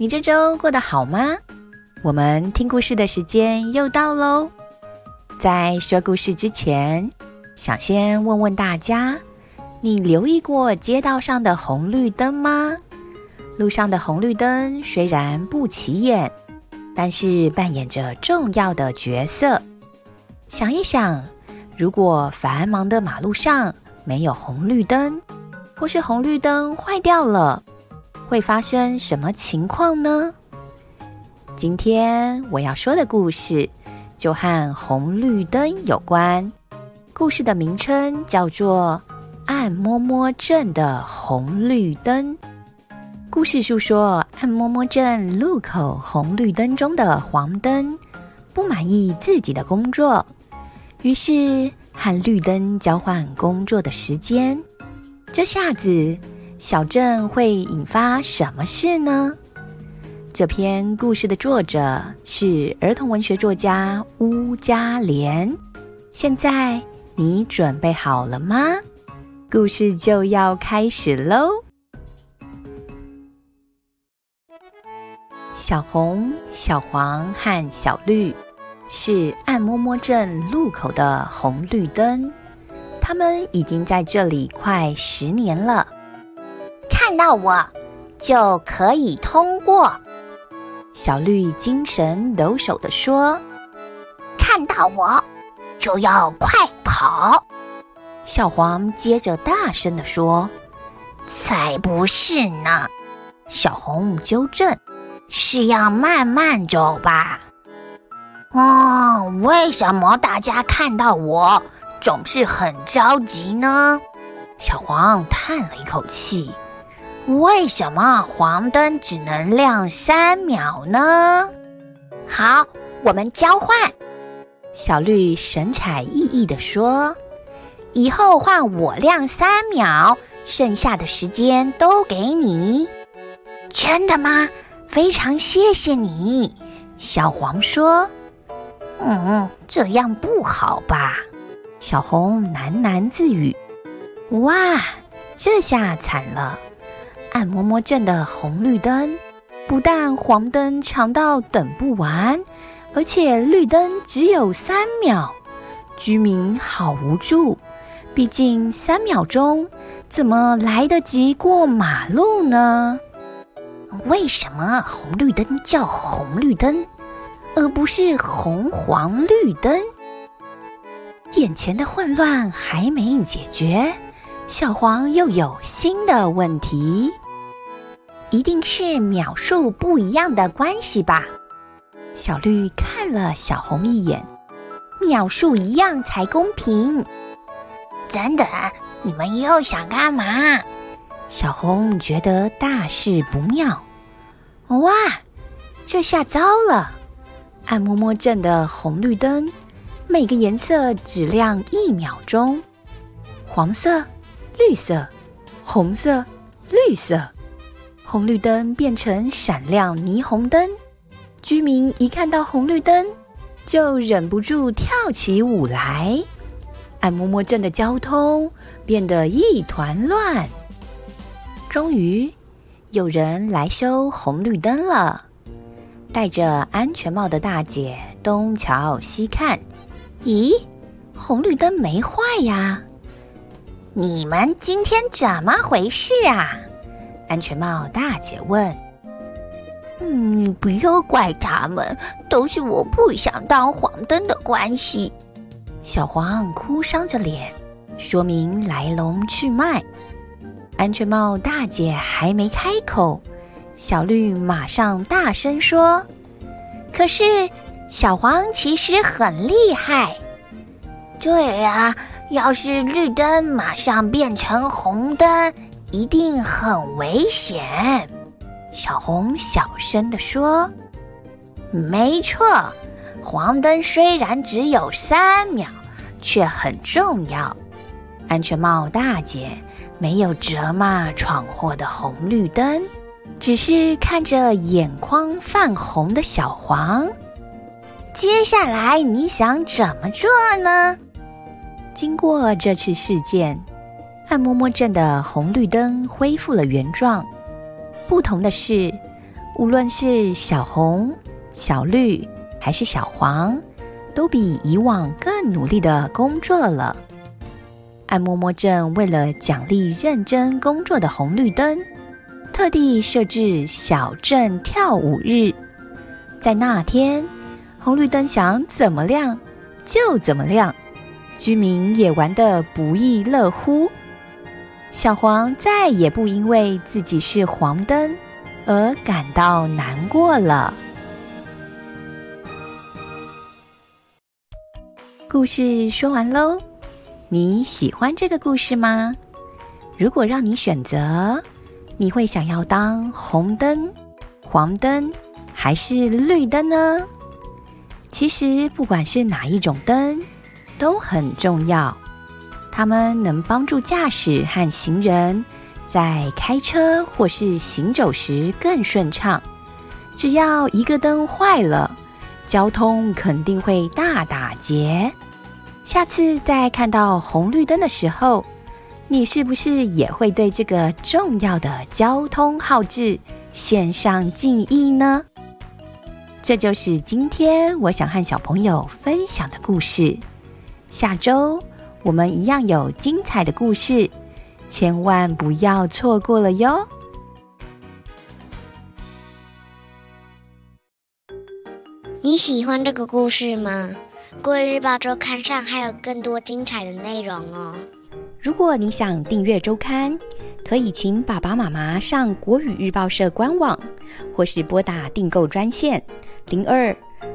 你这周过得好吗？我们听故事的时间又到喽。在说故事之前，想先问问大家：你留意过街道上的红绿灯吗？路上的红绿灯虽然不起眼，但是扮演着重要的角色。想一想。如果繁忙的马路上没有红绿灯，或是红绿灯坏掉了，会发生什么情况呢？今天我要说的故事就和红绿灯有关。故事的名称叫做《按摩摩镇的红绿灯》。故事诉说按摩摩镇路口红绿灯中的黄灯不满意自己的工作。于是和绿灯交换工作的时间，这下子小镇会引发什么事呢？这篇故事的作者是儿童文学作家乌家莲。现在你准备好了吗？故事就要开始喽！小红、小黄和小绿。是按摩摩镇路口的红绿灯，他们已经在这里快十年了。看到我就可以通过。小绿精神抖擞地说：“看到我就要快跑。”小黄接着大声地说：“才不是呢！”小红纠正：“是要慢慢走吧。”哦，为什么大家看到我总是很着急呢？小黄叹了一口气。为什么黄灯只能亮三秒呢？好，我们交换。小绿神采奕奕地说：“以后换我亮三秒，剩下的时间都给你。”真的吗？非常谢谢你。小黄说。嗯，这样不好吧？小红喃喃自语。哇，这下惨了！按摩摩镇的红绿灯，不但黄灯长到等不完，而且绿灯只有三秒，居民好无助。毕竟三秒钟怎么来得及过马路呢？为什么红绿灯叫红绿灯？而不是红黄绿灯。眼前的混乱还没解决，小黄又有新的问题。一定是秒数不一样的关系吧？小绿看了小红一眼，秒数一样才公平。真的？你们又想干嘛？小红觉得大事不妙。哇，这下糟了！按摩摩镇的红绿灯，每个颜色只亮一秒钟。黄色、绿色、红色、绿色，红绿灯变成闪亮霓虹灯。居民一看到红绿灯，就忍不住跳起舞来。按摩摩镇的交通变得一团乱。终于，有人来修红绿灯了。戴着安全帽的大姐东瞧西看，咦，红绿灯没坏呀？你们今天怎么回事啊？安全帽大姐问。嗯，不要怪他们，都是我不想当黄灯的关系。小黄哭丧着脸，说明来龙去脉。安全帽大姐还没开口。小绿马上大声说：“可是小黄其实很厉害。对呀，要是绿灯马上变成红灯，一定很危险。”小红小声地说：“没错，黄灯虽然只有三秒，却很重要。安全帽大姐没有责骂闯祸的红绿灯，只是看着眼眶泛红的小黄。接下来你想怎么做呢？”经过这次事件，按摩摩镇的红绿灯恢复了原状。不同的是，无论是小红、小绿还是小黄，都比以往更努力的工作了。按摩摩镇为了奖励认真工作的红绿灯，特地设置小镇跳舞日。在那天，红绿灯想怎么亮就怎么亮。居民也玩得不亦乐乎，小黄再也不因为自己是黄灯而感到难过了。故事说完喽，你喜欢这个故事吗？如果让你选择，你会想要当红灯、黄灯还是绿灯呢？其实不管是哪一种灯。都很重要，它们能帮助驾驶和行人在开车或是行走时更顺畅。只要一个灯坏了，交通肯定会大打劫。下次在看到红绿灯的时候，你是不是也会对这个重要的交通号志献上敬意呢？这就是今天我想和小朋友分享的故事。下周我们一样有精彩的故事，千万不要错过了哟！你喜欢这个故事吗？国语日报周刊上还有更多精彩的内容哦。如果你想订阅周刊，可以请爸爸妈妈上国语日报社官网，或是拨打订购专线零二。